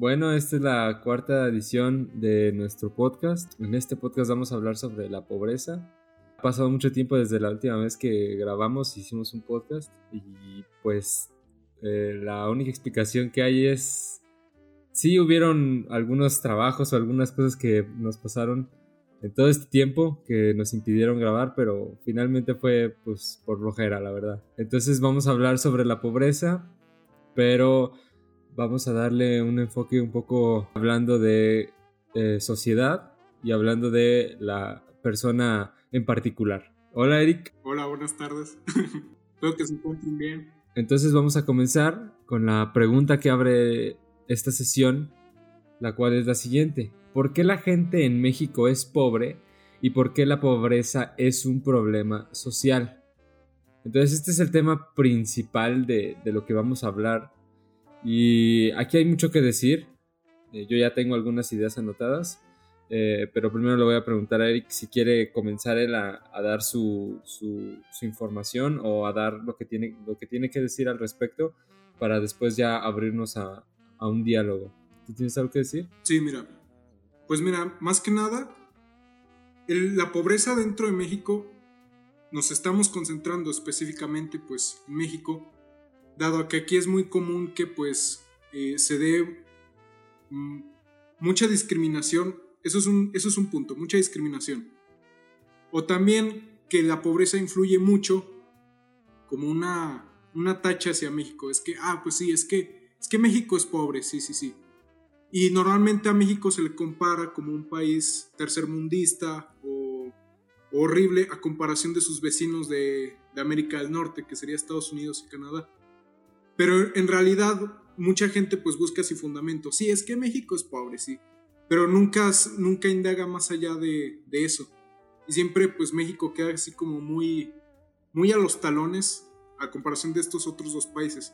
Bueno, esta es la cuarta edición de nuestro podcast. En este podcast vamos a hablar sobre la pobreza. Ha pasado mucho tiempo desde la última vez que grabamos, hicimos un podcast y pues eh, la única explicación que hay es, sí hubieron algunos trabajos o algunas cosas que nos pasaron en todo este tiempo que nos impidieron grabar, pero finalmente fue pues por flojera, la verdad. Entonces vamos a hablar sobre la pobreza, pero vamos a darle un enfoque un poco hablando de eh, sociedad y hablando de la persona en particular. Hola Eric. Hola, buenas tardes. Espero que se encuentren bien. Entonces vamos a comenzar con la pregunta que abre esta sesión, la cual es la siguiente. ¿Por qué la gente en México es pobre y por qué la pobreza es un problema social? Entonces este es el tema principal de, de lo que vamos a hablar y aquí hay mucho que decir. Eh, yo ya tengo algunas ideas anotadas. Eh, pero primero le voy a preguntar a Eric si quiere comenzar él a, dar su, su, información o a dar lo que, tiene, lo que tiene que decir al respecto para después ya abrirnos a, a un diálogo. ¿Tú tienes algo que decir? Sí, mira. Pues mira, más que nada, la pobreza dentro de México, nos estamos concentrando específicamente pues México, dado que aquí es muy común que pues eh, se dé mm, mucha discriminación, eso es, un, eso es un punto, mucha discriminación. O también que la pobreza influye mucho como una, una tacha hacia México. Es que, ah, pues sí, es que, es que México es pobre, sí, sí, sí. Y normalmente a México se le compara como un país tercermundista o horrible a comparación de sus vecinos de, de América del Norte, que sería Estados Unidos y Canadá. Pero en realidad mucha gente pues busca así fundamento. Sí, es que México es pobre, sí. Pero nunca, nunca indaga más allá de, eso. Y siempre pues México queda así como muy, muy a los talones a comparación de estos otros dos países.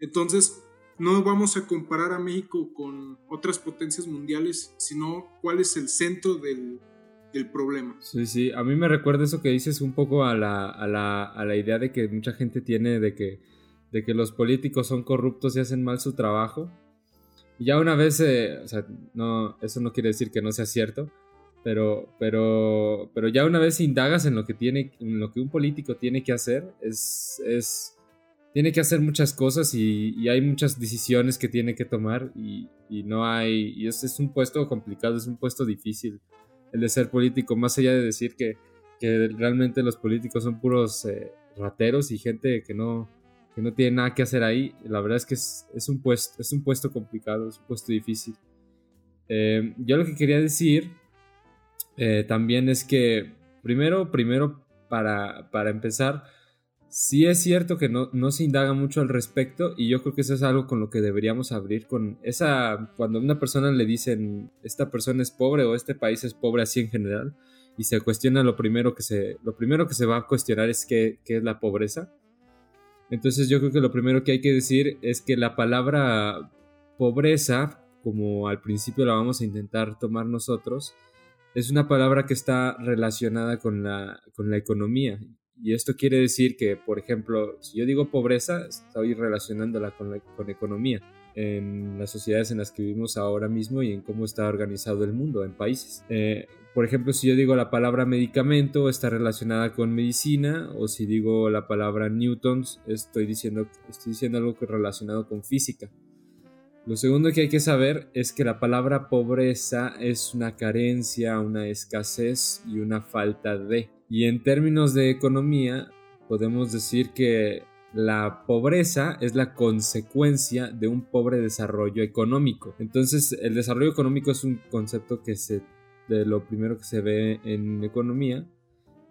Entonces, no vamos a comparar a México con otras potencias mundiales, sino cuál es el centro del, del problema. Sí, sí, a mí me recuerda eso que dices un poco a la, a la, a la idea de que mucha gente tiene de que de que los políticos son corruptos y hacen mal su trabajo. Y ya una vez, eh, o sea, no, eso no quiere decir que no sea cierto, pero, pero, pero ya una vez indagas en lo que, tiene, en lo que un político tiene que hacer, es, es tiene que hacer muchas cosas y, hay muchas decisiones que tiene que tomar y, no hay, y es, es, un puesto complicado, es un puesto difícil el de ser político, más allá de decir que, que realmente los políticos son puros eh, rateros y gente que no, que no tiene nada que hacer ahí. La verdad es que es, un, puesto, es un puesto complicado, es un puesto difícil. Eh, yo lo que quería decir eh, también es que, primero, primero para, para empezar, sí es cierto que no, no, se indaga mucho al respecto y yo creo que eso es algo con lo que deberíamos abrir con esa, cuando a una persona le dicen, esta persona es pobre o este país es pobre así en general, y se cuestiona lo primero que se, lo primero que se va a cuestionar es qué, qué es la pobreza. Entonces yo creo que lo primero que hay que decir es que la palabra pobreza, como al principio la vamos a intentar tomar nosotros, es una palabra que está relacionada con la, con la economía. Y esto quiere decir que, por ejemplo, si yo digo pobreza, estoy relacionándola con, la, con economía en las sociedades en las que vivimos ahora mismo y en cómo está organizado el mundo en países. Eh, por ejemplo, si yo digo la palabra medicamento, está relacionada con medicina, o si digo la palabra newtons, estoy diciendo, estoy diciendo algo relacionado con física. Lo segundo que hay que saber es que la palabra pobreza es una carencia, una escasez y una falta de. Y en términos de economía, podemos decir que la pobreza es la consecuencia de un pobre desarrollo económico. Entonces, el desarrollo económico es un concepto que se de lo primero que se ve en economía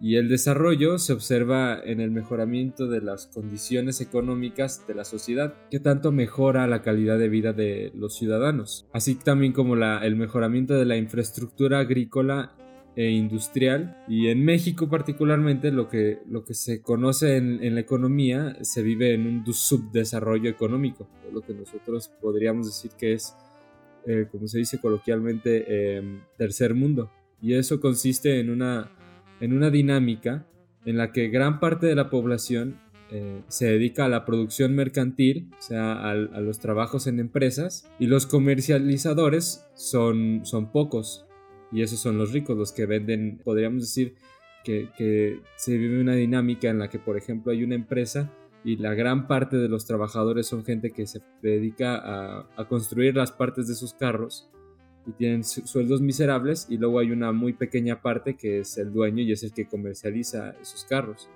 y el desarrollo se observa en el mejoramiento de las condiciones económicas de la sociedad, que tanto mejora la calidad de vida de los ciudadanos, así también como la, el mejoramiento de la infraestructura agrícola e industrial y en México particularmente lo que, lo que se conoce en, la economía se vive en un subdesarrollo económico, lo que nosotros podríamos decir que es, eh, como se dice coloquialmente, em, tercer mundo. Y eso consiste en una, en una dinámica en la que gran parte de la población eh, se dedica a la producción mercantil, o sea, a, los trabajos en empresas, y los comercializadores son, son pocos, y esos son los ricos, los que venden, podríamos decir que, se vive una dinámica en la que, por ejemplo, hay una empresa y la gran parte de los trabajadores son gente que se dedica a, a construir las partes de sus carros y tienen sueldos miserables y luego hay una muy pequeña parte que es el dueño y es el que comercializa esos carros.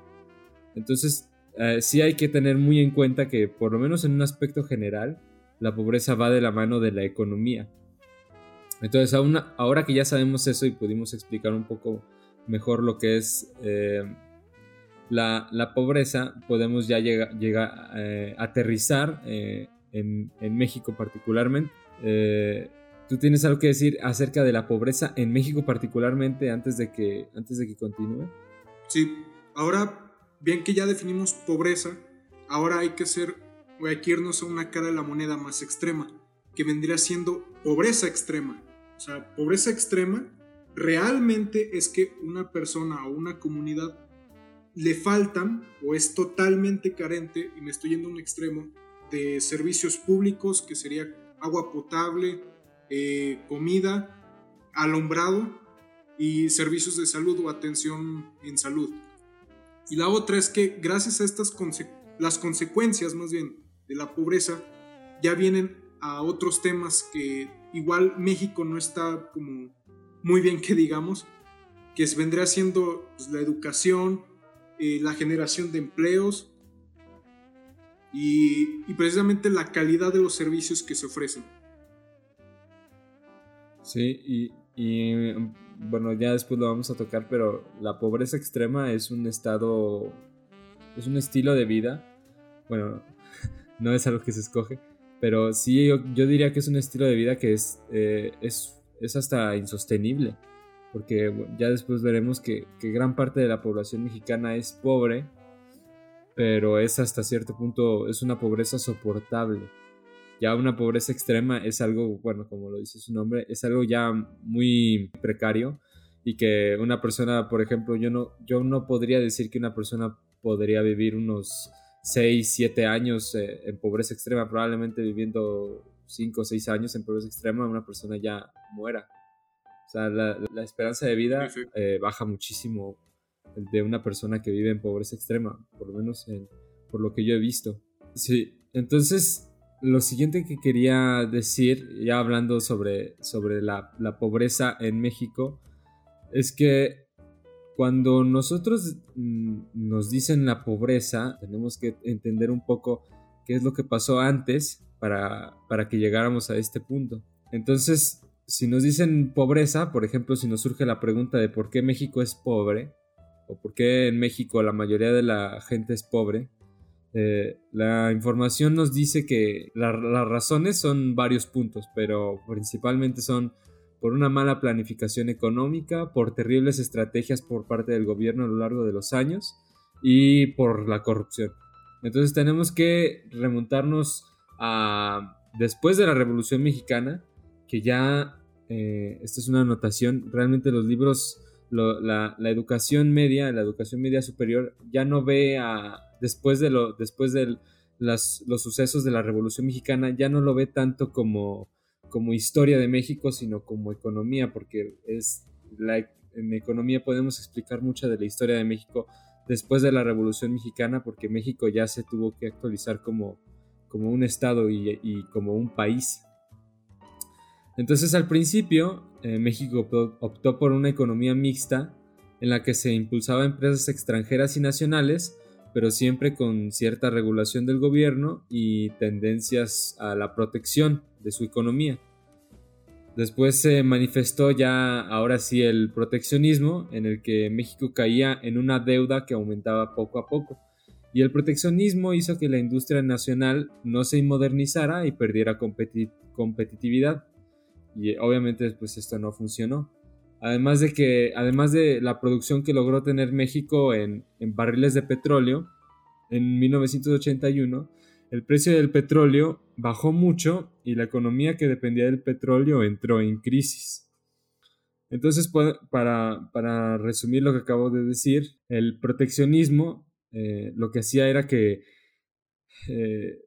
Entonces, eh, sí hay que tener muy en cuenta que, por lo menos en un aspecto general, la pobreza va de la mano de la economía. Entonces, ahora que ya sabemos eso y pudimos explicar un poco mejor lo que es eh, la, pobreza, podemos ya llegar, eh, aterrizar en, en, México particularmente. ¿Tú tienes algo que decir acerca de la pobreza en México particularmente antes de que, antes de que continúe? Sí, ahora bien que ya definimos pobreza, ahora hay que ser o hay que irnos a una cara de la moneda más extrema, que vendría siendo pobreza extrema. O sea, pobreza extrema realmente es que una persona o una comunidad le faltan o es totalmente carente, y me estoy yendo a un extremo, de servicios públicos, que sería agua potable, eh, comida, alumbrado y servicios de salud o atención en salud. Y la otra es que gracias a estas las consecuencias más bien de la pobreza ya vienen a otros temas que igual México no está como muy bien que digamos, que vendría siendo pues, la educación, eh, la generación de empleos y, precisamente la calidad de los servicios que se ofrecen. Sí, y, y bueno, ya después lo vamos a tocar, pero la pobreza extrema es un estado, es un estilo de vida. Bueno, no es algo que se escoge, pero sí yo, diría que es un estilo de vida que es, eh, es, es, hasta insostenible, porque ya después veremos que, que gran parte de la población mexicana es pobre, pero es hasta cierto punto, es una pobreza soportable. Ya una pobreza extrema es algo, bueno, como lo dice su nombre, es algo ya muy precario y que una persona, por ejemplo, yo no, yo no podría decir que una persona podría vivir unos 6, 7 años eh, en pobreza extrema, probablemente viviendo 5 o 6 años en pobreza extrema, una persona ya muera. O sea, la, esperanza de vida eh, baja muchísimo de una persona que vive en pobreza extrema, por lo menos por lo que yo he visto. Sí, entonces lo siguiente que quería decir, ya hablando sobre, sobre la, pobreza en México, es que cuando nosotros mm, nos dicen la pobreza, tenemos que entender un poco qué es lo que pasó antes para, para que llegáramos a este punto. Entonces, si nos dicen pobreza, por ejemplo, si nos surge la pregunta de por qué México es pobre, o por qué en México la mayoría de la gente es pobre, eh, la información nos dice que las razones son varios puntos, pero principalmente son por una mala planificación económica, por terribles estrategias por parte del gobierno a lo largo de los años y por la corrupción. Entonces tenemos que remontarnos a después de la Revolución Mexicana, que ya, eh, esta es una anotación, realmente los libros, la, educación media, la educación media superior, ya no ve a después de, lo, después de los sucesos de la Revolución Mexicana, ya no lo ve tanto como, como historia de México, sino como economía, porque es la, en economía podemos explicar mucha de la historia de México después de la Revolución Mexicana, porque México ya se tuvo que actualizar como, como un estado y, como un país. Entonces al principio eh, México optó por una economía mixta en la que se impulsaba empresas extranjeras y nacionales pero siempre con cierta regulación del gobierno y tendencias a la protección de su economía. Después se manifestó ya ahora sí el proteccionismo, en el que México caía en una deuda que aumentaba poco a poco. Y el proteccionismo hizo que la industria nacional no se modernizara y perdiera competitividad. Y obviamente después esto no funcionó. Además de que, además de la producción que logró tener México en, barriles de petróleo, en 1981, el precio del petróleo bajó mucho y la economía que dependía del petróleo entró en crisis. Entonces, para, para resumir lo que acabo de decir, el proteccionismo eh, lo que hacía era que eh,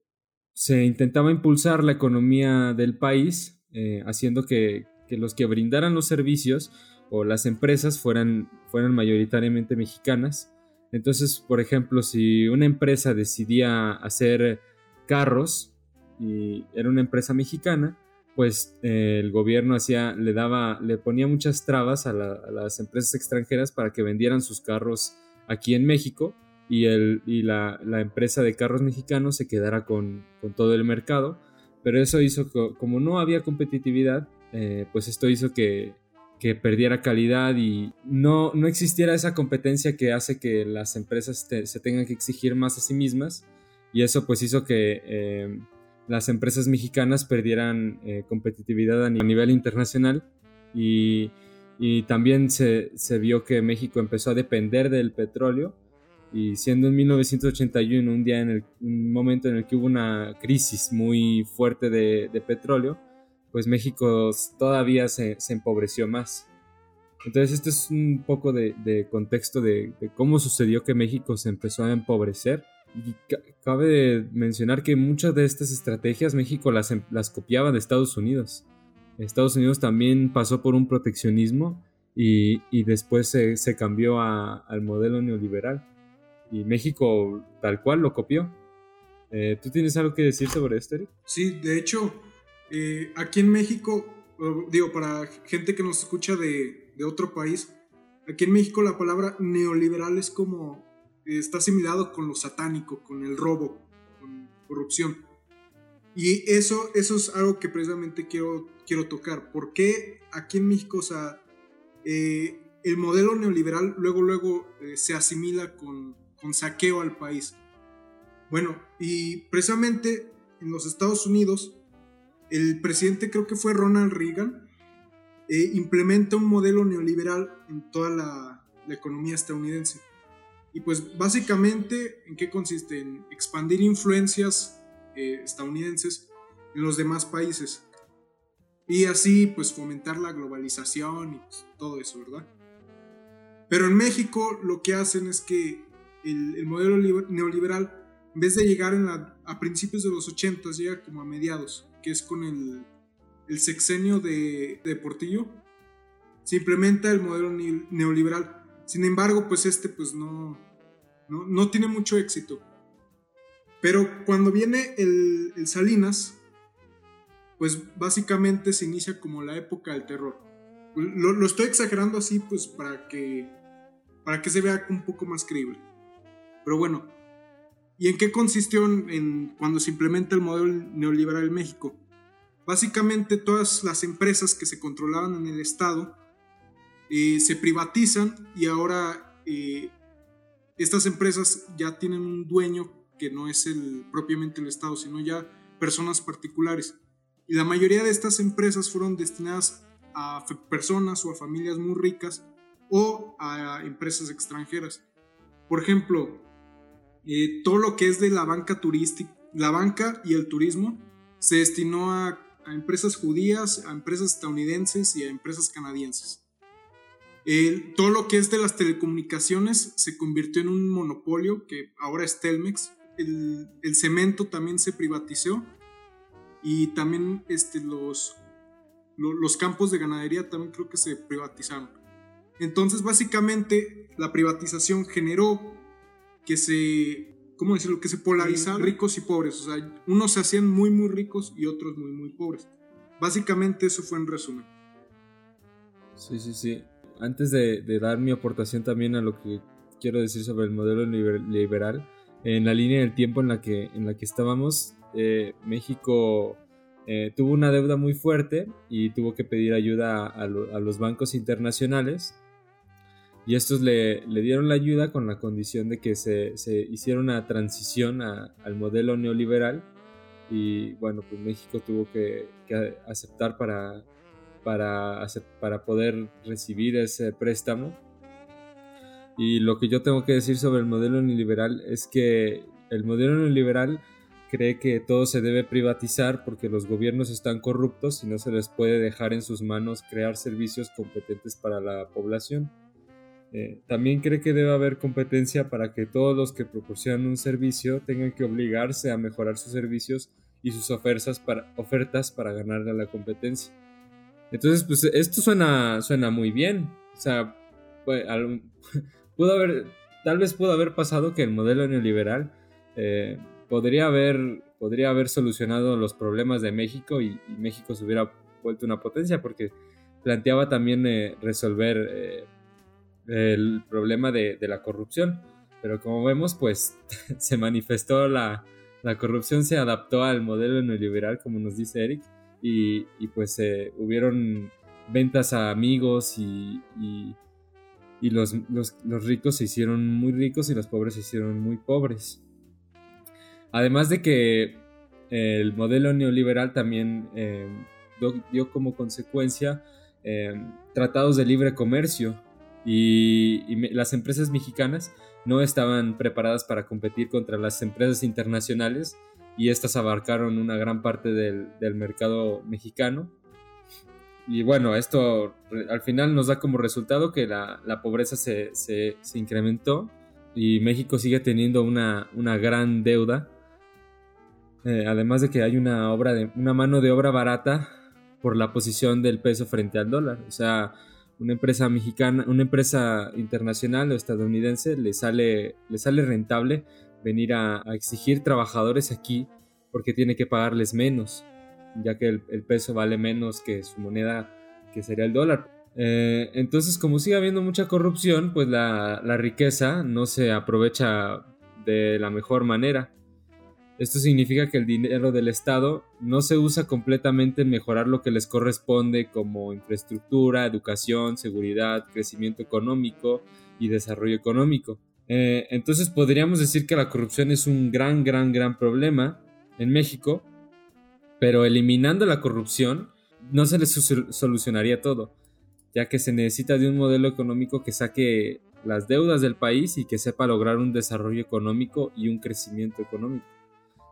se intentaba impulsar la economía del país, haciendo que, los que brindaran los servicios o las empresas fueran, fueran mayoritariamente mexicanas. Entonces, por ejemplo, si una empresa decidía hacer carros y era una empresa mexicana, pues eh, el gobierno hacía, le daba, le ponía muchas trabas a, las empresas extranjeras para que vendieran sus carros aquí en México y, el, y la, empresa de carros mexicanos se quedara con, todo el mercado. Pero eso hizo que, como no había competitividad, eh, pues esto hizo que, perdiera calidad y no, no existiera esa competencia que hace que las empresas se tengan que exigir más a sí mismas. Y eso pues hizo que eh, las empresas mexicanas perdieran eh, competitividad a nivel internacional. Y, también se, vio que México empezó a depender del petróleo. Y siendo en 1981 un día en el, un momento en el que hubo una crisis muy fuerte de, petróleo, pues México todavía se, empobreció más. Entonces este es un poco de, contexto de, cómo sucedió que México se empezó a empobrecer y cabe mencionar que muchas de estas estrategias México las, em, las copiaba de Estados Unidos. Estados Unidos también pasó por un proteccionismo y, después se, cambió al modelo neoliberal. Y México tal cual lo copió. Eh, ¿Tú tienes algo que decir sobre esto, Eric? Sí, de hecho, eh, aquí en México, digo, para gente que nos escucha de otro país, aquí en México la palabra neoliberal es como está asimilado con lo satánico, con el robo, con corrupción. Y eso, eso es algo que precisamente quiero, quiero tocar. ¿Por qué aquí en México, o sea, eh, el modelo neoliberal luego, luego eh, se asimila con, con saqueo al país? Bueno, y precisamente en los Estados Unidos, el presidente creo que fue Ronald Reagan, eh, implementa un modelo neoliberal en toda la, la economía estadounidense. Y pues básicamente, ¿en qué consiste? En expandir influencias eh, estadounidenses en los demás países. Y así pues fomentar la globalización y pues, todo eso, ¿verdad? Pero en México lo que hacen es que el, modelo neoliberal, en vez de llegar en a principios de los 80, llega como a mediados, que es con el, el sexenio de, de Portillo, se implementa el modelo neoliberal sin embargo, pues este pues no, no, tiene mucho éxito. Pero cuando viene el, Salinas, pues básicamente se inicia como la época del terror. Lo, estoy exagerando así pues para que, para que se vea un poco más creíble. Pero bueno, ¿y en qué consistió en, cuando se implementa el modelo neoliberal en México? Básicamente todas las empresas que se controlaban en el Estado eh, se privatizan y ahora eh, estas empresas ya tienen un dueño que no es el, propiamente el Estado, sino ya personas particulares. Y la mayoría de estas empresas fueron destinadas a personas o a familias muy ricas o a empresas extranjeras. Por ejemplo, eh, todo lo que es de la banca turística, la banca y el turismo se destinó a empresas judías, a empresas estadounidenses y a empresas canadienses todo lo que es de las telecomunicaciones se convirtió en un monopolio que ahora es Telmex. El, cemento también se privatizó y también este, los, los campos de ganadería también creo que se privatizaron. Entonces básicamente la privatización generó que se, ¿cómo decirlo? Que se polarizaron ricos y pobres. O sea, unos se hacían muy muy ricos y otros muy muy pobres. Básicamente eso fue en resumen. Sí, sí, sí antes de, dar mi aportación también a lo que quiero decir sobre el modelo liberal, en la línea del tiempo en la que, en la que estábamos, eh, México eh, tuvo una deuda muy fuerte y tuvo que pedir ayuda a, los bancos internacionales. Y estos le, dieron la ayuda con la condición de que se, hiciera una transición al modelo neoliberal. Y bueno, pues México tuvo que aceptar para, para, para poder recibir ese préstamo. Y lo que yo tengo que decir sobre el modelo neoliberal es que el modelo neoliberal cree que todo se debe privatizar porque los gobiernos están corruptos y no se les puede dejar en sus manos crear servicios competentes para la población. Eh, también cree que debe haber competencia para que todos los que proporcionan un servicio tengan que obligarse a mejorar sus servicios y sus ofertas para, ofertas para ganarle a la competencia. Entonces, pues esto suena, suena muy bien. O sea, pudo haber, tal vez pudo haber pasado que el modelo neoliberal eh, podría, haber, podría haber solucionado los problemas de México y, México se hubiera vuelto una potencia porque planteaba también eh, resolver el problema de, la corrupción. Pero como vemos, pues se manifestó la, corrupción, se adaptó al modelo neoliberal, como nos dice Eric, y, pues eh, hubieron ventas a amigos y, y, los, ricos se hicieron muy ricos y los pobres se hicieron muy pobres. Además de que el modelo neoliberal también eh, dio como consecuencia eh, tratados de libre comercio y, las empresas mexicanas no estaban preparadas para competir contra las empresas internacionales y estas abarcaron una gran parte del, mercado mexicano. Y bueno, esto al final nos da como resultado que la, pobreza se, incrementó y México sigue teniendo una, gran deuda. Eh, además de que hay una, mano de obra barata por la posición del peso frente al dólar. O sea, una empresa mexicana, una empresa internacional o estadounidense le sale rentable venir a, exigir trabajadores aquí porque tiene que pagarles menos, ya que el, peso vale menos que su moneda, que sería el dólar. Eh, entonces, como sigue habiendo mucha corrupción, pues la, la riqueza no se aprovecha de la mejor manera. Esto significa que el dinero del Estado no se usa completamente en mejorar lo que les corresponde como infraestructura, educación, seguridad, crecimiento económico y desarrollo económico. Eh, entonces podríamos decir que la corrupción es un gran, gran, gran problema en México, pero eliminando la corrupción no se les solucionaría todo, ya que se necesita de un modelo económico que saque las deudas del país y que sepa lograr un desarrollo económico y un crecimiento económico.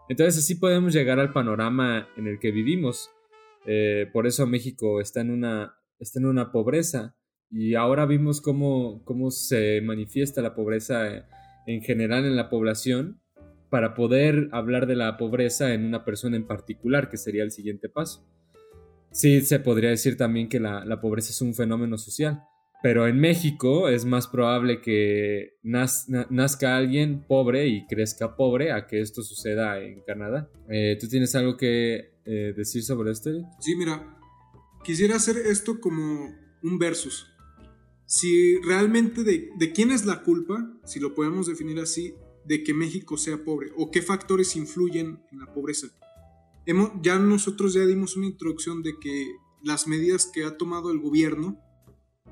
Entonces así podemos llegar al panorama en el que vivimos. Eh, por eso México está en una, está en una pobreza y ahora vimos cómo, cómo se manifiesta la pobreza en general en la población para poder hablar de la pobreza en una persona en particular, que sería el siguiente paso. Sí, se podría decir también que la, la pobreza es un fenómeno social. Pero en México es más probable que nazca alguien pobre y crezca pobre a que esto suceda en Canadá. Eh, ¿Tú tienes algo que eh, decir sobre esto? Sí, mira, quisiera hacer esto como un versus. Si realmente de, quién es la culpa, si lo podemos definir así, de que México sea pobre o qué factores influyen en la pobreza. Hemos, ya nosotros ya dimos una introducción de que las medidas que ha tomado el gobierno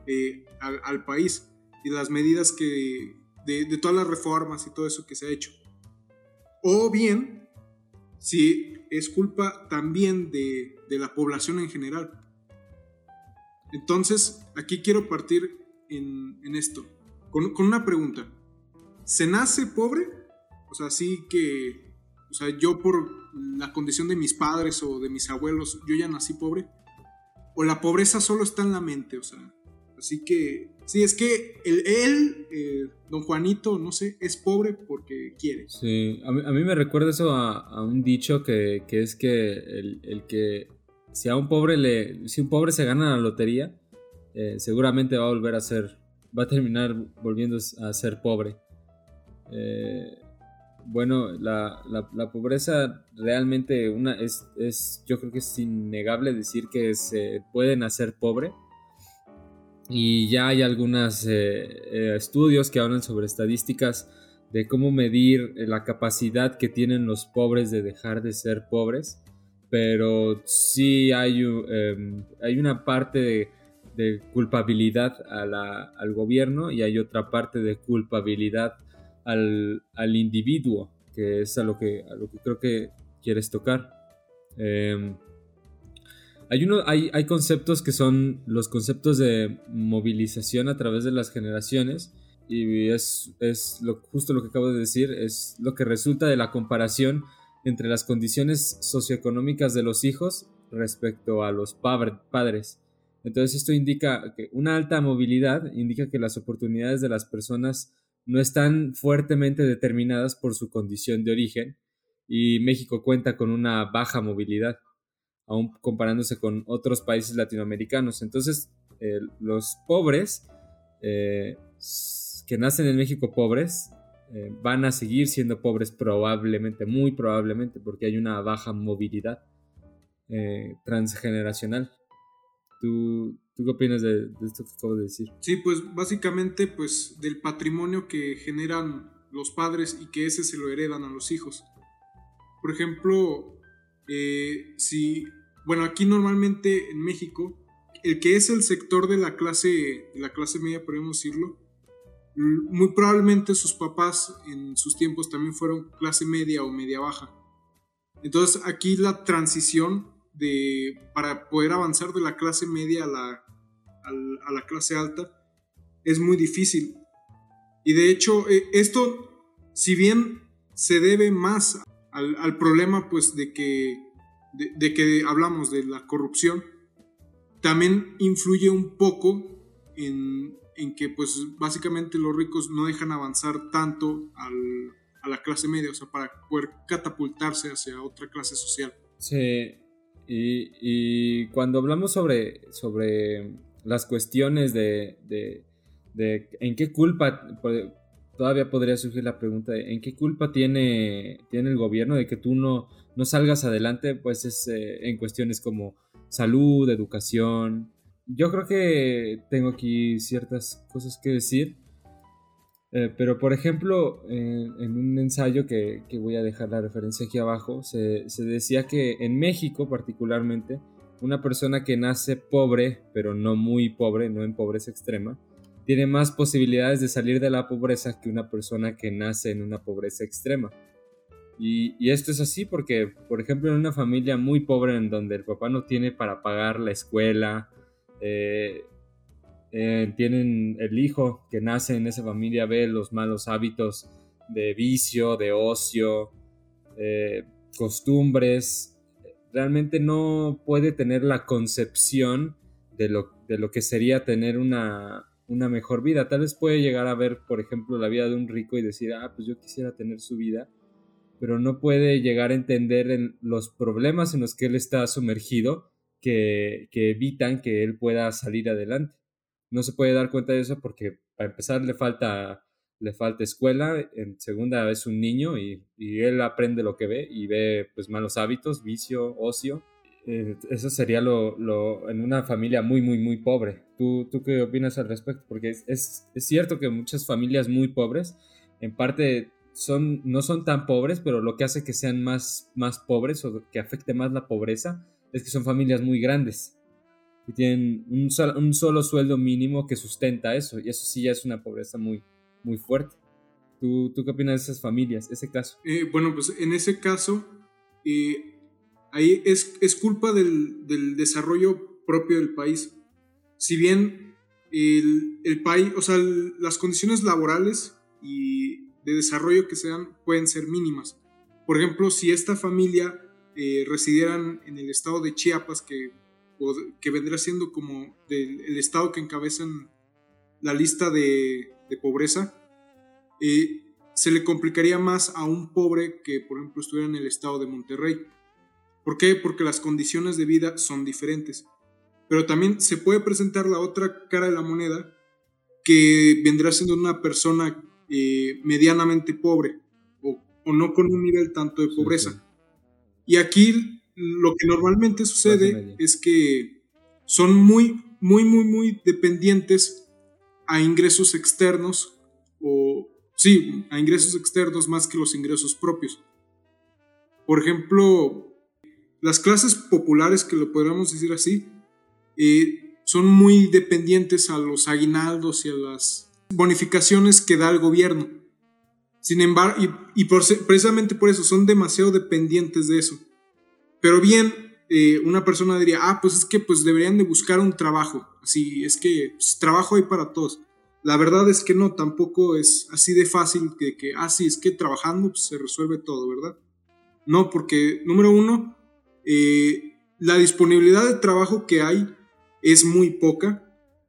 eh, al, país y las medidas que, de, todas las reformas y todo eso que se ha hecho. O bien, si es culpa también de, la población en general. Entonces, aquí quiero partir en, esto, con, con, una pregunta. ¿Se nace pobre? O sea, sí que, o sea, yo por la condición de mis padres o de mis abuelos, yo ya nací pobre. ¿O la pobreza solo está en la mente? O sea, Así que, sí, es que él, eh, don Juanito, no sé, es pobre porque quiere. Sí, a mí, me recuerda eso a, un dicho que, es que el, que si a un pobre le, si un pobre se gana la lotería, eh, seguramente va a volver a ser, va a terminar volviendo a ser pobre. Eh, bueno, la, pobreza realmente una es, es, yo creo que es innegable decir que se puede nacer pobre y ya hay algunos eh, estudios que hablan sobre estadísticas de cómo medir la capacidad que tienen los pobres de dejar de ser pobres, pero sí hay, hay una parte de, culpabilidad al gobierno y hay otra parte de culpabilidad al, individuo, que es a lo que, a lo que creo que quieres tocar. Em, hay, uno, hay, hay conceptos que son los conceptos de movilización a través de las generaciones y es, es lo, justo lo que acabo de decir, es lo que resulta de la comparación entre las condiciones socioeconómicas de los hijos respecto a los padres. Entonces esto indica que una alta movilidad indica que las oportunidades de las personas no están fuertemente determinadas por su condición de origen y México cuenta con una baja movilidad, aún comparándose con otros países latinoamericanos. Entonces los pobres eh, que nacen en México pobres eh, van a seguir siendo pobres probablemente, muy probablemente, porque hay una baja movilidad eh, transgeneracional. ¿Tú, ¿Tú, qué opinas de, esto que acabo de decir? Sí, pues básicamente pues del patrimonio que generan los padres y que ese se lo heredan a los hijos. Por ejemplo, eh, si, bueno, aquí normalmente en México, el que es el sector de la clase, de la clase media, podemos decirlo, muy probablemente sus papás en sus tiempos también fueron clase media o media baja. Entonces aquí la transición de, para poder avanzar de la clase media a la, a la clase alta es muy difícil. Y de hecho eh, esto, si bien se debe más al, al problema pues de que, de, que hablamos de la corrupción, también influye un poco en, en que pues básicamente los ricos no dejan avanzar tanto al, a la clase media, o sea, para poder catapultarse hacia otra clase social. Sí, y, y cuando hablamos sobre, sobre las cuestiones de, de, en qué culpa, todavía podría surgir la pregunta de en qué culpa tiene, tiene el gobierno de que tú no, no salgas adelante, pues es eh, en cuestiones como salud, educación, yo creo que tengo aquí ciertas cosas que decir. Eh, pero por ejemplo, en un ensayo que, voy a dejar la referencia aquí abajo, se, decía que en México particularmente, una persona que nace pobre, pero no muy pobre, no en pobreza extrema, tiene más posibilidades de salir de la pobreza que una persona que nace en una pobreza extrema. Y, y, esto es así porque, por ejemplo, en una familia muy pobre en donde el papá no tiene para pagar la escuela, eh, eh, tienen el hijo que nace en esa familia, ve los malos hábitos de vicio, de ocio, eh, costumbres, realmente no puede tener la concepción de lo, de lo que sería tener una, una mejor vida. Tal vez puede llegar a ver, por ejemplo, la vida de un rico y decir, ah, pues yo quisiera tener su vida, pero no puede llegar a entender en los problemas en los que él está sumergido que, evitan que él pueda salir adelante. No se puede dar cuenta de eso porque para empezar le falta, le falta escuela, en segunda es un niño y, él aprende lo que ve y ve pues malos hábitos, vicio, ocio. Eh, eso sería lo, lo, en una familia muy, muy, muy pobre. ¿Tú, tú qué opinas al respecto? Porque es, es, es cierto que muchas familias muy pobres, en parte son, no son tan pobres, pero lo que hace que sean más, más pobres o que afecte más la pobreza es que son familias muy grandes y tienen un, un solo sueldo mínimo que sustenta eso, y eso sí ya es una pobreza muy, muy fuerte. ¿Tú, ¿Tú qué opinas de esas familias, ese caso? Eh, bueno, pues en ese caso, eh, ahí es, es culpa del, del, desarrollo propio del país. Si bien el, el país, o sea, las condiciones laborales y de desarrollo que se dan pueden ser mínimas. Por ejemplo, si esta familia eh, residieran en el estado de Chiapas, que, que vendrá siendo como el estado que encabezan la lista de, pobreza, eh, se le complicaría más a un pobre que, por ejemplo, estuviera en el estado de Monterrey. ¿Por qué? Porque las condiciones de vida son diferentes. Pero también se puede presentar la otra cara de la moneda, que vendrá siendo una persona eh, medianamente pobre o, no con un nivel tanto de pobreza. Y aquí lo que normalmente sucede es que son muy, muy, muy, muy dependientes a ingresos externos o, sí, a ingresos externos más que los ingresos propios. Por ejemplo, las clases populares, que lo podríamos decir así, eh, son muy dependientes a los aguinaldos y a las bonificaciones que da el gobierno. Sin embargo, y, precisamente por eso son demasiado dependientes de eso. Pero bien, eh, una persona diría, ah, pues es que pues deberían de buscar un trabajo. Así, es que pues, trabajo hay para todos. La verdad es que no, tampoco es así de fácil que, que ah, sí, es que trabajando pues, se resuelve todo, ¿verdad? No, porque número uno, eh, la disponibilidad de trabajo que hay es muy poca.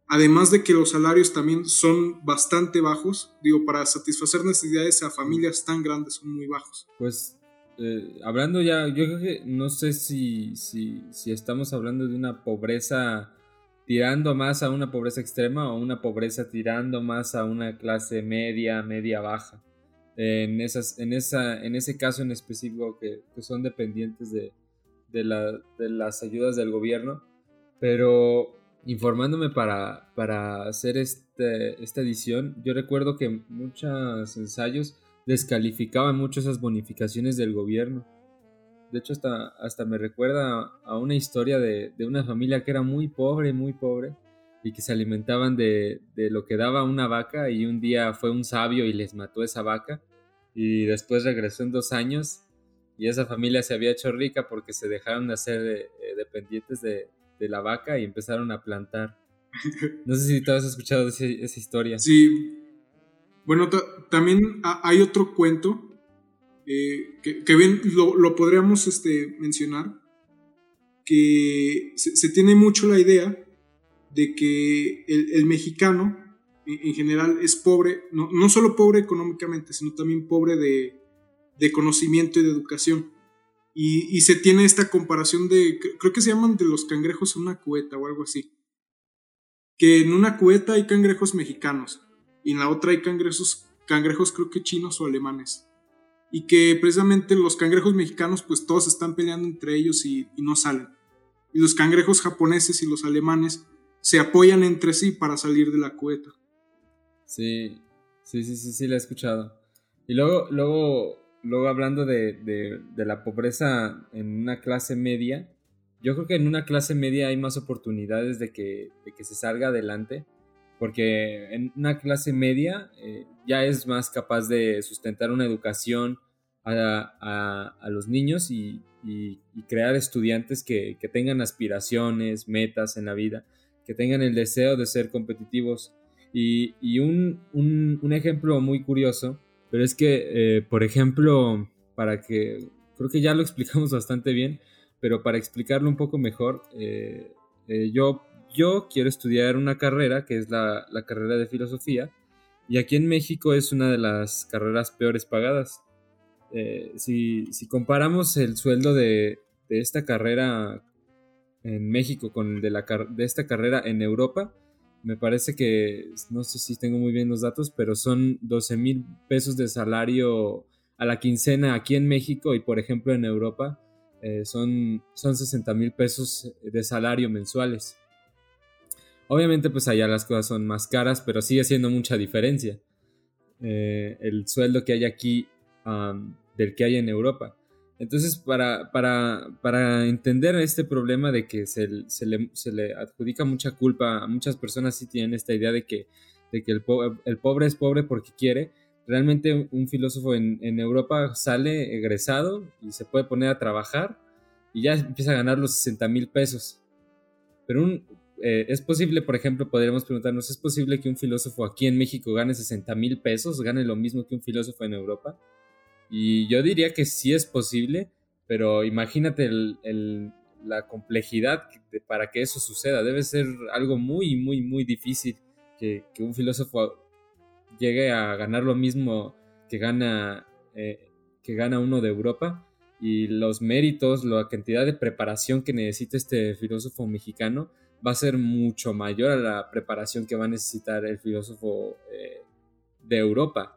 Además de que los salarios también son bastante bajos, digo, para satisfacer necesidades a familias tan grandes son muy bajos. Pues eh, hablando ya, yo creo que no sé si, si, estamos hablando de una pobreza tirando más a una pobreza extrema o una pobreza tirando más a una clase media, media baja. En, esas, en, esa, en ese caso en específico que, que son dependientes de, de, las ayudas del gobierno. Pero informándome para, para hacer este, esta edición, yo recuerdo que muchos ensayos descalificaban mucho esas bonificaciones del gobierno. De hecho, hasta, hasta me recuerda a una historia de, de una familia que era muy pobre, muy pobre, y que se alimentaban de, de, lo que daba una vaca y un día fue un sabio y les mató esa vaca y después regresó en dos años y esa familia se había hecho rica porque se dejaron de hacer eh, dependientes de, de, la vaca y empezaron a plantar. No sé si tú has escuchado esa historia. Sí. Bueno, también hay otro cuento eh, que, bien lo, podríamos este, mencionar, que se, tiene mucho la idea de que el, mexicano en, general es pobre, no, no, solo pobre económicamente, sino también pobre de, de conocimiento y de educación. Y, y, se tiene esta comparación de, creo que se llaman de los cangrejos en una cueta o algo así. Que en una cueta hay cangrejos mexicanos y en la otra hay cangrejos, cangrejos creo que chinos o alemanes y que precisamente los cangrejos mexicanos pues todos están peleando entre ellos y, no salen. Y los cangrejos japoneses y los alemanes se apoyan entre sí para salir de la cueta. Sí, sí, sí, sí, sí, la he escuchado. Y luego, luego, luego hablando de, de, la pobreza en una clase media, yo creo que en una clase media hay más oportunidades de que, de que se salga adelante, porque en una clase media eh, ya es más capaz de sustentar una educación a, los niños y, crear estudiantes que, tengan aspiraciones, metas en la vida, que tengan el deseo de ser competitivos. Y, un, ejemplo muy curioso, pero es que, eh, por ejemplo, para que, creo que ya lo explicamos bastante bien, pero para explicarlo un poco mejor, eh, yo yo quiero estudiar una carrera que es la, carrera de filosofía y aquí en México es una de las carreras peores pagadas. Eh, si, comparamos el sueldo de, esta carrera en México con el de, la, de esta carrera en Europa, me parece que, no sé si tengo muy bien los datos, pero son 12 mil pesos de salario a la quincena aquí en México y por ejemplo en Europa eh, son, son 60 mil pesos de salario mensuales. Obviamente pues allá las cosas son más caras, pero sigue siendo mucha diferencia. Eh, el sueldo que hay aquí del que hay en Europa. Entonces, para, para, para entender este problema de que se, se, le, se, le, adjudica mucha culpa a muchas personas, sí tienen esta idea de que, de que el, el pobre es pobre porque quiere. Realmente un filósofo en, en, Europa sale egresado y se puede poner a trabajar y ya empieza a ganar los 60 mil pesos. Pero un, eh, es posible, por ejemplo, podríamos preguntarnos, ¿es posible que un filósofo aquí en México gane 60 mil pesos, gane lo mismo que un filósofo en Europa? Y yo diría que sí es posible, pero imagínate la complejidad para que eso suceda. Debe ser algo muy, muy, muy difícil que, un filósofo llegue a ganar lo mismo que gana, eh, que gana uno de Europa y los méritos, la cantidad de preparación que necesita este filósofo mexicano va a ser mucho mayor a la preparación que va a necesitar el filósofo eh, de Europa.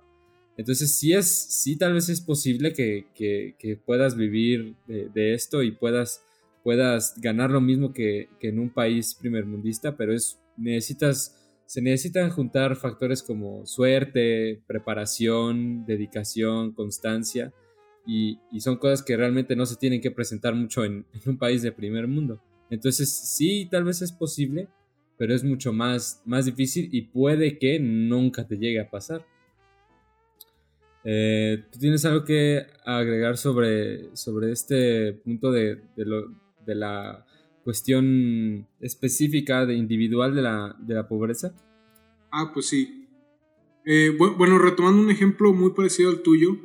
Entonces sí es, sí tal vez es posible que, puedas vivir de, esto y puedas, puedas ganar lo mismo que, en un país primermundista, pero es, necesitas, se necesitan juntar factores como suerte, preparación, dedicación, constancia, y, son cosas que realmente no se tienen que presentar mucho en un país de primer mundo. Entonces sí, tal vez es posible, pero es mucho más, más difícil y puede que nunca te llegue a pasar. Eh, ¿Tú tienes algo que agregar sobre, sobre este punto de, de, la cuestión específica, de individual de la, de la pobreza? Ah, pues sí. Eh, bueno, retomando un ejemplo muy parecido al tuyo,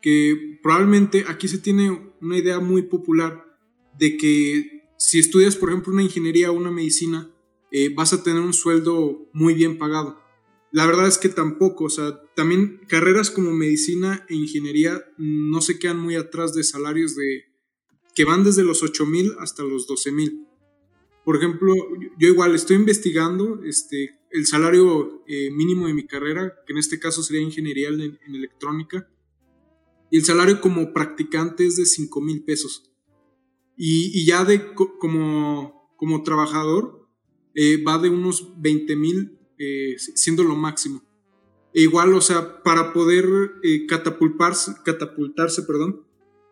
que probablemente aquí se tiene una idea muy popular de que si estudias, por ejemplo, una ingeniería o una medicina, eh, vas a tener un sueldo muy bien pagado. La verdad es que tampoco, o sea, también carreras como medicina e ingeniería no se quedan muy atrás de salarios de que van desde los 8 mil hasta los 12 mil. Por ejemplo, yo igual estoy investigando este, el salario eh, mínimo de mi carrera, que en este caso sería ingeniería en, electrónica, y el salario como practicante es de 5 mil pesos. Y, ya de como, como trabajador eh, va de unos 20 mil, eh, siendo lo máximo. E igual, o sea, para poder catapultarse, catapultarse perdón,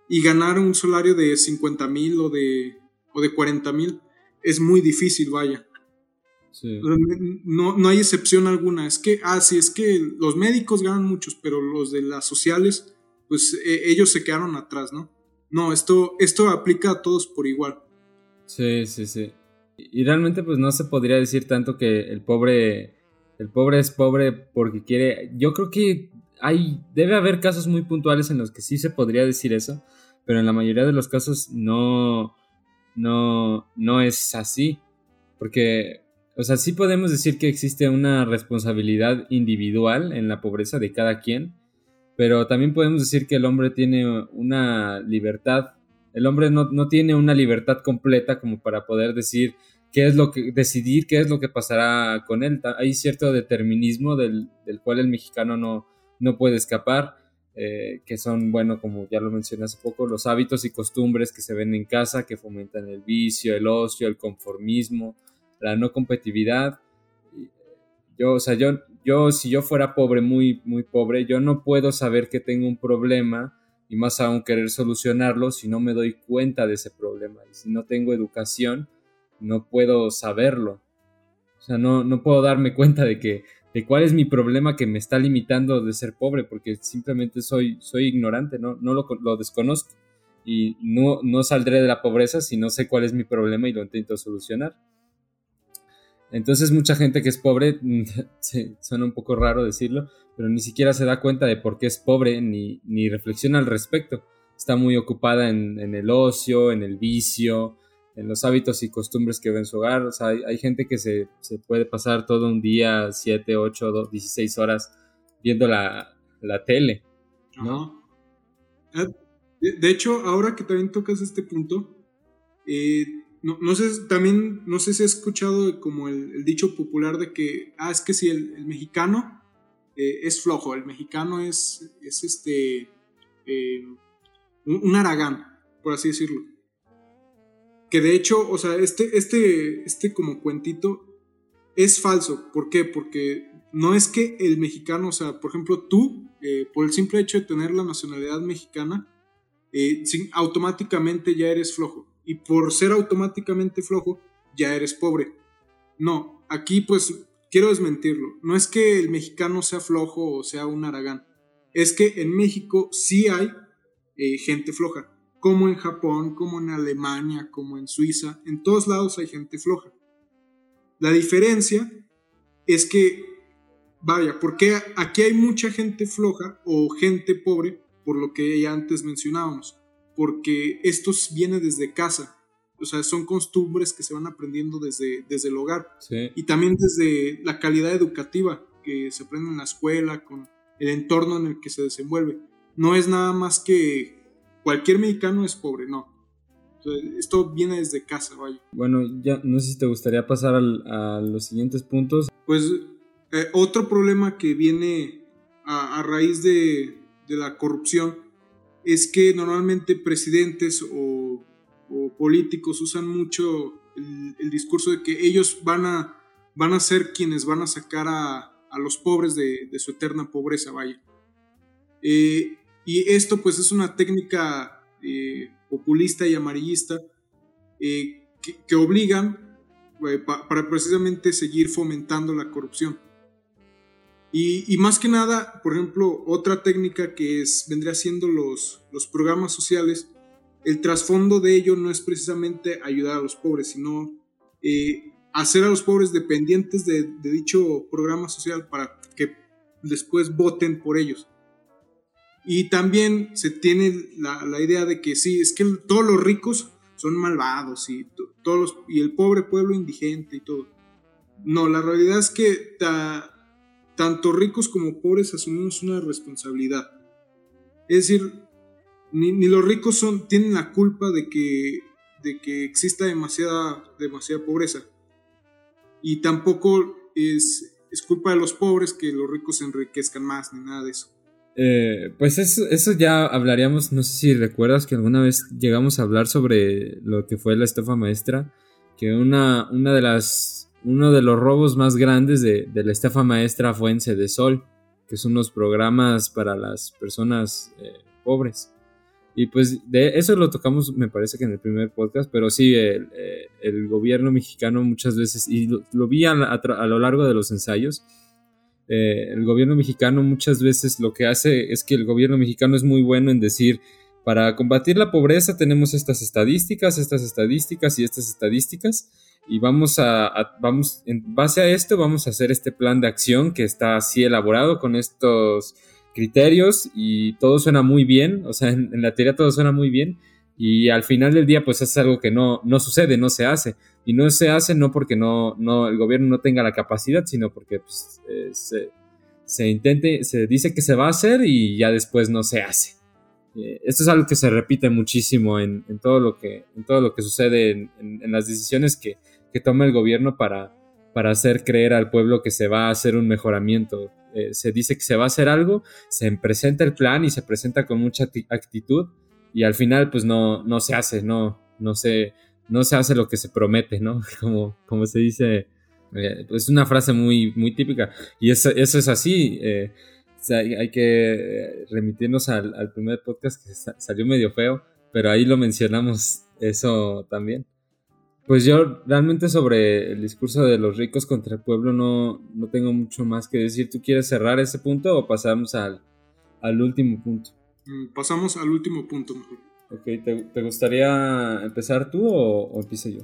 y ganar un salario de 50 mil o de, o de 40 mil es muy difícil, vaya. No, no hay excepción alguna. Es que, ah, sí, es que los médicos ganan muchos, pero los de las sociales, pues e, ellos se quedaron atrás, ¿no? No, esto, esto aplica a todos por igual. Sí, sí, sí. Y realmente pues no se podría decir tanto que el pobre, el pobre es pobre porque quiere, yo creo que hay, debe haber casos muy puntuales en los que sí se podría decir eso, pero en la mayoría de los casos no, no, no es así, porque o sea, sí podemos decir que existe una responsabilidad individual en la pobreza de cada quien, pero también podemos decir que el hombre tiene una libertad, el hombre no, tiene una libertad completa como para poder decir qué es lo que, decidir qué es lo que pasará con él. Hay cierto determinismo del, cual el mexicano no, no puede escapar. Eh, que son, bueno, como ya lo mencioné hace poco, los hábitos y costumbres que se ven en casa, que fomentan el vicio, el ocio, el conformismo, la no competitividad. Yo, o sea, yo, yo, si yo fuera pobre, muy, muy pobre, yo no puedo saber que tengo un problema y más aún querer solucionarlo si no me doy cuenta de ese problema. Y si no tengo educación, no puedo saberlo. O sea, no, no puedo darme cuenta de que de cuál es mi problema que me está limitando de ser pobre, porque simplemente soy, soy ignorante, no, no lo, lo desconozco. Y no, no saldré de la pobreza si no sé cuál es mi problema y lo intento solucionar. Entonces mucha gente que es pobre, suena un poco raro decirlo, pero ni siquiera se da cuenta de por qué es pobre ni, ni reflexiona al respecto. Está muy ocupada en, el ocio, en el vicio, en los hábitos y costumbres que ve en su hogar. O sea, hay, gente que se, puede pasar todo un día, 7, 8, 16 horas viendo la, tele, ¿no? Ah, de, hecho, ahora que también tocas este punto, eh, no, no, sé, también, no sé si has escuchado como el, dicho popular de que, ah, es que si el, mexicano eh, es flojo, el mexicano es, es este, eh, un, aragán, por así decirlo. Que de hecho, o sea, este, este, este como cuentito es falso. ¿Por qué? Porque no es que el mexicano, o sea, por ejemplo, tú, eh, por el simple hecho de tener la nacionalidad mexicana, automáticamente ya eres flojo y por ser automáticamente flojo ya eres pobre. No, aquí pues quiero desmentirlo. No es que el mexicano sea flojo o sea un aragán. Es que en México sí hay eh, gente floja. Como en Japón, como en Alemania, como en Suiza. En todos lados hay gente floja. La diferencia es que, vaya, porque aquí hay mucha gente floja o gente pobre, por lo que ya antes mencionábamos porque esto viene desde casa. O sea, son costumbres que se van aprendiendo desde, desde el hogar. Y también desde la calidad educativa que se aprende en la escuela, con el entorno en el que se desenvuelve. No es nada más que cualquier mexicano es pobre, no. esto viene desde casa, vaya. Bueno, ya no sé si te gustaría pasar a los siguientes puntos. Pues eh, otro problema que viene a, raíz de, de la corrupción es que normalmente presidentes o, políticos usan mucho el, discurso de que ellos van a, van a ser quienes van a sacar a, los pobres de, su eterna pobreza, vaya. Eh, y esto pues es una técnica eh, populista y amarillista eh, que, obligan para precisamente seguir fomentando la corrupción. Y, más que nada, por ejemplo, otra técnica que es, vendría siendo los, los programas sociales, el trasfondo de ello no es precisamente ayudar a los pobres, sino eh, hacer a los pobres dependientes de, dicho programa social para que después voten por ellos. Y también se tiene la, la idea de que sí, es que todos los ricos son malvados y, todos y el pobre pueblo indigente y todo. No, la realidad es que tanto ricos como pobres asumimos una responsabilidad. Es decir, ni, los ricos son, tienen la culpa de que, de que exista demasiada, demasiada pobreza. Y tampoco es, es culpa de los pobres que los ricos se enriquezcan más, ni nada de eso. Eh, pues eso, eso ya hablaríamos, no sé si recuerdas que alguna vez llegamos a hablar sobre lo que fue la estafa maestra, que una, una de las, uno de los robos más grandes de, la estafa maestra fue en Sol que son unos programas para las personas eh, pobres. Y pues de eso lo tocamos, me parece que en el primer podcast, pero sí, el, eh, gobierno mexicano muchas veces, y lo, vi a, lo largo de los ensayos, eh, el gobierno mexicano muchas veces lo que hace es que el gobierno mexicano es muy bueno en decir, para combatir la pobreza tenemos estas estadísticas, estas estadísticas y estas estadísticas, y vamos a, vamos, en base a esto, vamos a hacer este plan de acción que está así elaborado con estos criterios y todo suena muy bien, o sea, en, la teoría todo suena muy bien y al final del día pues es algo que no, no sucede, no se hace y no se hace no porque no, no el gobierno no tenga la capacidad, sino porque pues, eh, se, se, intente, se dice que se va a hacer y ya después no se hace. Eh, esto es algo que se repite muchísimo en, en, todo, lo que, en todo lo que sucede en, en las decisiones que, que toma el gobierno para, para hacer creer al pueblo que se va a hacer un mejoramiento eh, se dice que se va a hacer algo, se presenta el plan y se presenta con mucha actitud y al final pues no, no se hace, no, no, se, no se hace lo que se promete, ¿no? Como, como se dice, eh, es una frase muy, muy típica y eso, eso es así. Eh, hay que remitirnos al, al primer podcast que salió medio feo, pero ahí lo mencionamos eso también. Pues yo realmente sobre el discurso de los ricos contra el pueblo no, no tengo mucho más que decir. ¿Tú quieres cerrar ese punto o pasamos al, al último punto? Mm, pasamos al último punto mejor. Ok, ¿te, gustaría empezar tú o, o empiezo yo?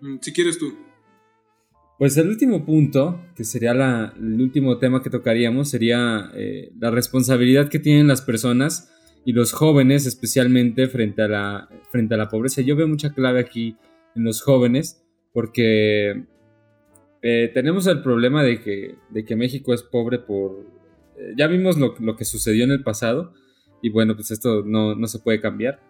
Mm, si quieres tú. Pues el último punto, que sería la, el último tema que tocaríamos, sería eh, la responsabilidad que tienen las personas y los jóvenes especialmente frente a la, frente a la pobreza. Yo veo mucha clave aquí en los jóvenes porque eh, tenemos el problema de que, de que México es pobre por... Eh, ya vimos lo, lo, que sucedió en el pasado y bueno, pues esto no, no se puede cambiar.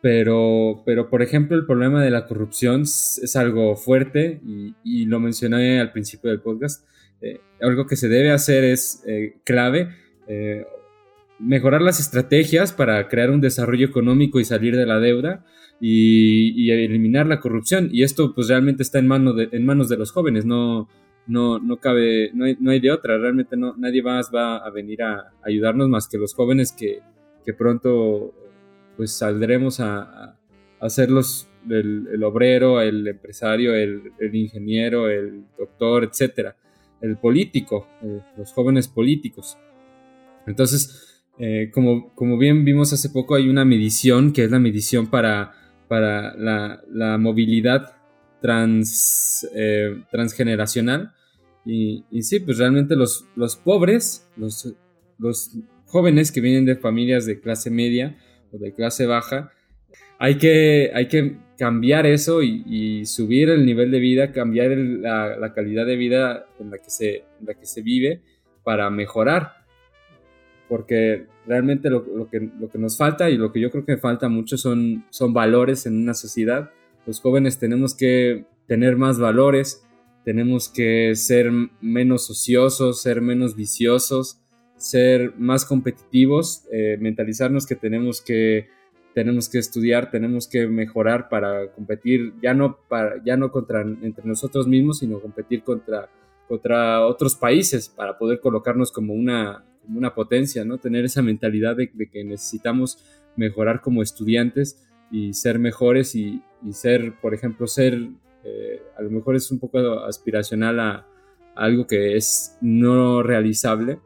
Pero, pero, por ejemplo, el problema de la corrupción es, algo fuerte y, y, lo mencioné al principio del podcast. Eh, algo que se debe hacer es clave mejorar las estrategias para crear un desarrollo económico y salir de la deuda y, eliminar la corrupción. Y esto pues realmente está en, mano en manos de los jóvenes, no, no, no cabe, no hay, no hay, de otra, realmente no, nadie más va a venir a ayudarnos más que los jóvenes que, que pronto pues saldremos a, a los, el, obrero, el empresario, el, el, ingeniero, el doctor, etcétera, el político, eh, los jóvenes políticos. Entonces, eh, como, como bien vimos hace poco, hay una medición que es la medición para, para la, movilidad trans, eh, transgeneracional. Y, sí, pues realmente los, los pobres, los, los jóvenes que vienen de familias de clase media o de clase baja, hay que, hay que cambiar eso y, subir el nivel de vida, cambiar la, la, calidad de vida en la, que se, en la que se vive para mejorar porque realmente lo, que, lo que nos falta y lo que yo creo que falta mucho son, son valores en una sociedad. Los jóvenes tenemos que tener más valores, tenemos que ser menos ociosos, ser menos viciosos, ser más competitivos, eh, mentalizarnos que tenemos que tenemos que estudiar, tenemos que mejorar para competir ya no para ya no contra entre nosotros mismos, sino competir contra contra otros países para poder colocarnos como una como una potencia, ¿no? Tener esa mentalidad de, que necesitamos mejorar como estudiantes y ser mejores y, ser, por ejemplo, ser, eh, a lo mejor es un poco aspiracional a, algo que es no realizable,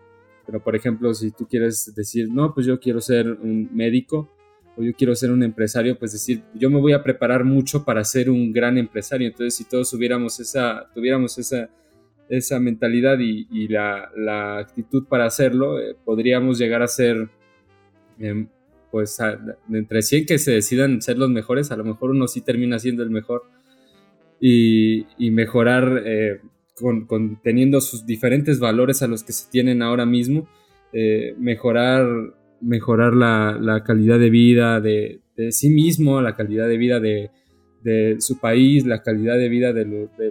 pero por ejemplo, si tú quieres decir, no, pues yo quiero ser un médico o yo quiero ser un empresario, pues decir, yo me voy a preparar mucho para ser un gran empresario. Entonces, si todos tuviéramos esa esa mentalidad y, la, actitud para hacerlo, eh, podríamos llegar a ser, em, pues, entre 100 que se decidan ser los mejores, a lo mejor uno sí termina siendo el mejor. y, mejorar eh, con, teniendo sus diferentes valores a los que se tienen ahora mismo, eh, mejorar, mejorar la, calidad de vida de, sí mismo, la calidad de vida de, su país, la calidad de vida de,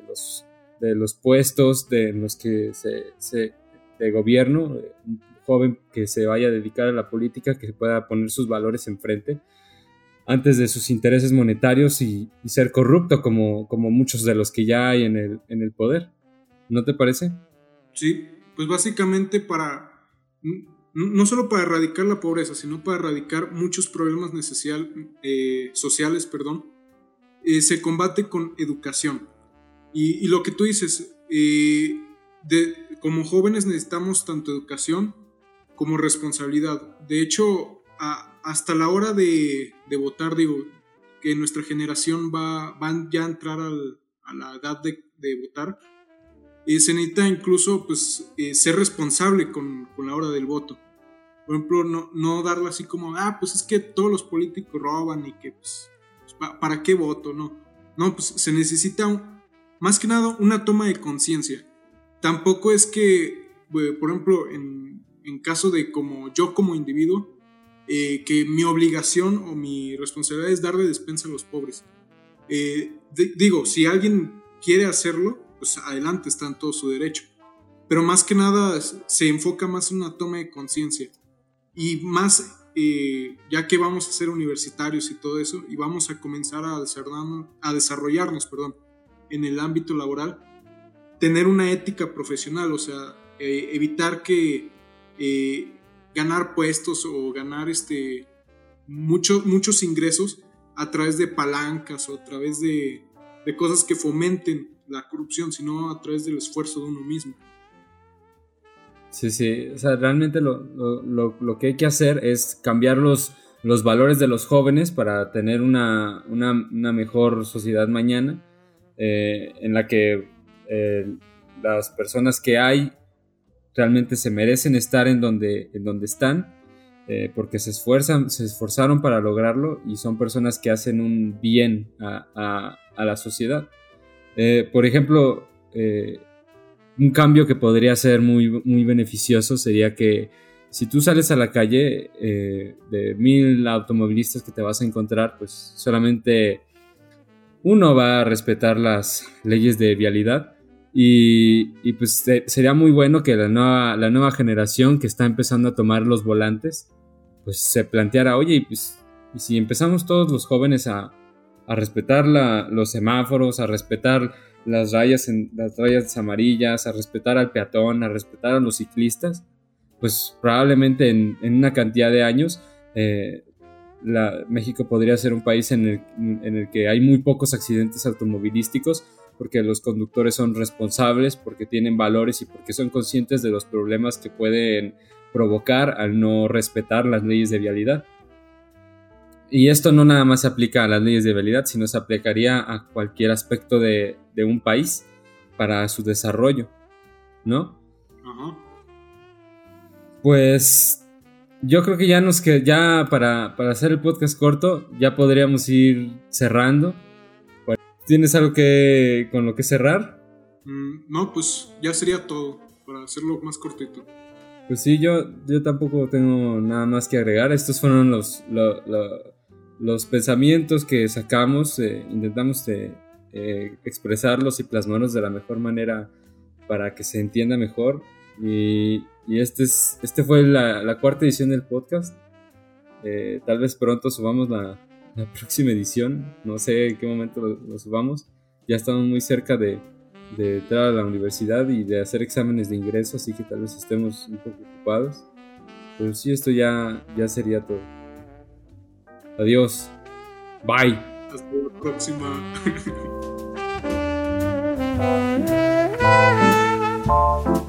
los, de los puestos de los que se, de gobierno, un joven que se vaya a dedicar a la política, que pueda poner sus valores enfrente antes de sus intereses monetarios y, ser corrupto como, como muchos de los que ya hay en el, en el poder. ¿No te parece? Sí, pues básicamente para, no solo para erradicar la pobreza, sino para erradicar muchos problemas eh, sociales, perdón, eh, se combate con educación. Y, lo que tú dices, eh, de, como jóvenes necesitamos tanto educación como responsabilidad. De hecho, hasta la hora de, votar, digo, que nuestra generación va, van ya a entrar a la edad de, de votar, eh, se necesita incluso pues, eh, ser responsable con, con, la hora del voto. Por ejemplo, no, no darle así como, ah, pues es que todos los políticos roban y que, pues, pues ¿para qué voto? No, no, pues se necesita, más que nada, una toma de conciencia. Tampoco es que, por ejemplo, en, en, caso de como yo como individuo, eh, que mi obligación o mi responsabilidad es darle despensa a los pobres. digo, si alguien quiere hacerlo, pues adelante, está en todo su derecho. Pero más que nada se enfoca más en una toma de conciencia. Y más, eh, ya que vamos a ser universitarios y todo eso, y vamos a comenzar a, a desarrollarnos perdón, en el ámbito laboral, tener una ética profesional, o sea, eh, evitar que eh, ganar puestos o ganar este, muchos muchos ingresos a través de palancas o a través de, de cosas que fomenten la corrupción, sino a través del esfuerzo de uno mismo. Sí, sí, o sea, realmente lo, lo, lo, que hay que hacer es cambiar los, los valores de los jóvenes para tener una, una, una mejor sociedad mañana, eh, en la que eh, las personas que hay realmente se merecen estar en donde, en donde están, eh, porque se esfuerzan, se esforzaron para lograrlo y son personas que hacen un bien a, a, la sociedad. Por ejemplo, un cambio que podría ser muy, muy beneficioso sería que si tú sales a la calle de mil automovilistas que te vas a encontrar, pues solamente uno va a respetar las leyes de vialidad. Y, pues sería muy bueno que la nueva, la nueva generación que está empezando a tomar los volantes, pues se planteara, oye, pues, y si empezamos todos los jóvenes a, a respetar los semáforos, a respetar las rayas, en, las rayas amarillas, a respetar al peatón, a respetar a los ciclistas, pues probablemente en, una cantidad de años eh, México podría ser un país en el, en el que hay muy pocos accidentes automovilísticos porque los conductores son responsables, porque tienen valores y porque son conscientes de los problemas que pueden provocar al no respetar las leyes de vialidad. Y esto no nada más se aplica a las leyes de vialidad, sino se aplicaría a cualquier aspecto de, un país para su desarrollo, ¿no? Ajá. Pues yo creo que ya nos que ya para, hacer el podcast corto ya podríamos ir cerrando. ¿Tienes algo que con lo que cerrar? Mm, no, pues ya sería todo para hacerlo más cortito. Pues sí, yo, yo tampoco tengo nada más que agregar. Estos fueron los, los pensamientos que sacamos, eh, intentamos eh, eh, expresarlos y plasmarlos de la mejor manera para que se entienda mejor. Y, este, es, este fue la, cuarta edición del podcast. tal vez pronto subamos la, próxima edición. No sé en qué momento lo, subamos. Ya estamos muy cerca de, de, entrar a la universidad y de hacer exámenes de ingreso, así que tal vez estemos un poco ocupados. Pero sí, esto ya, ya sería todo. Adiós. Bye. Hasta la próxima.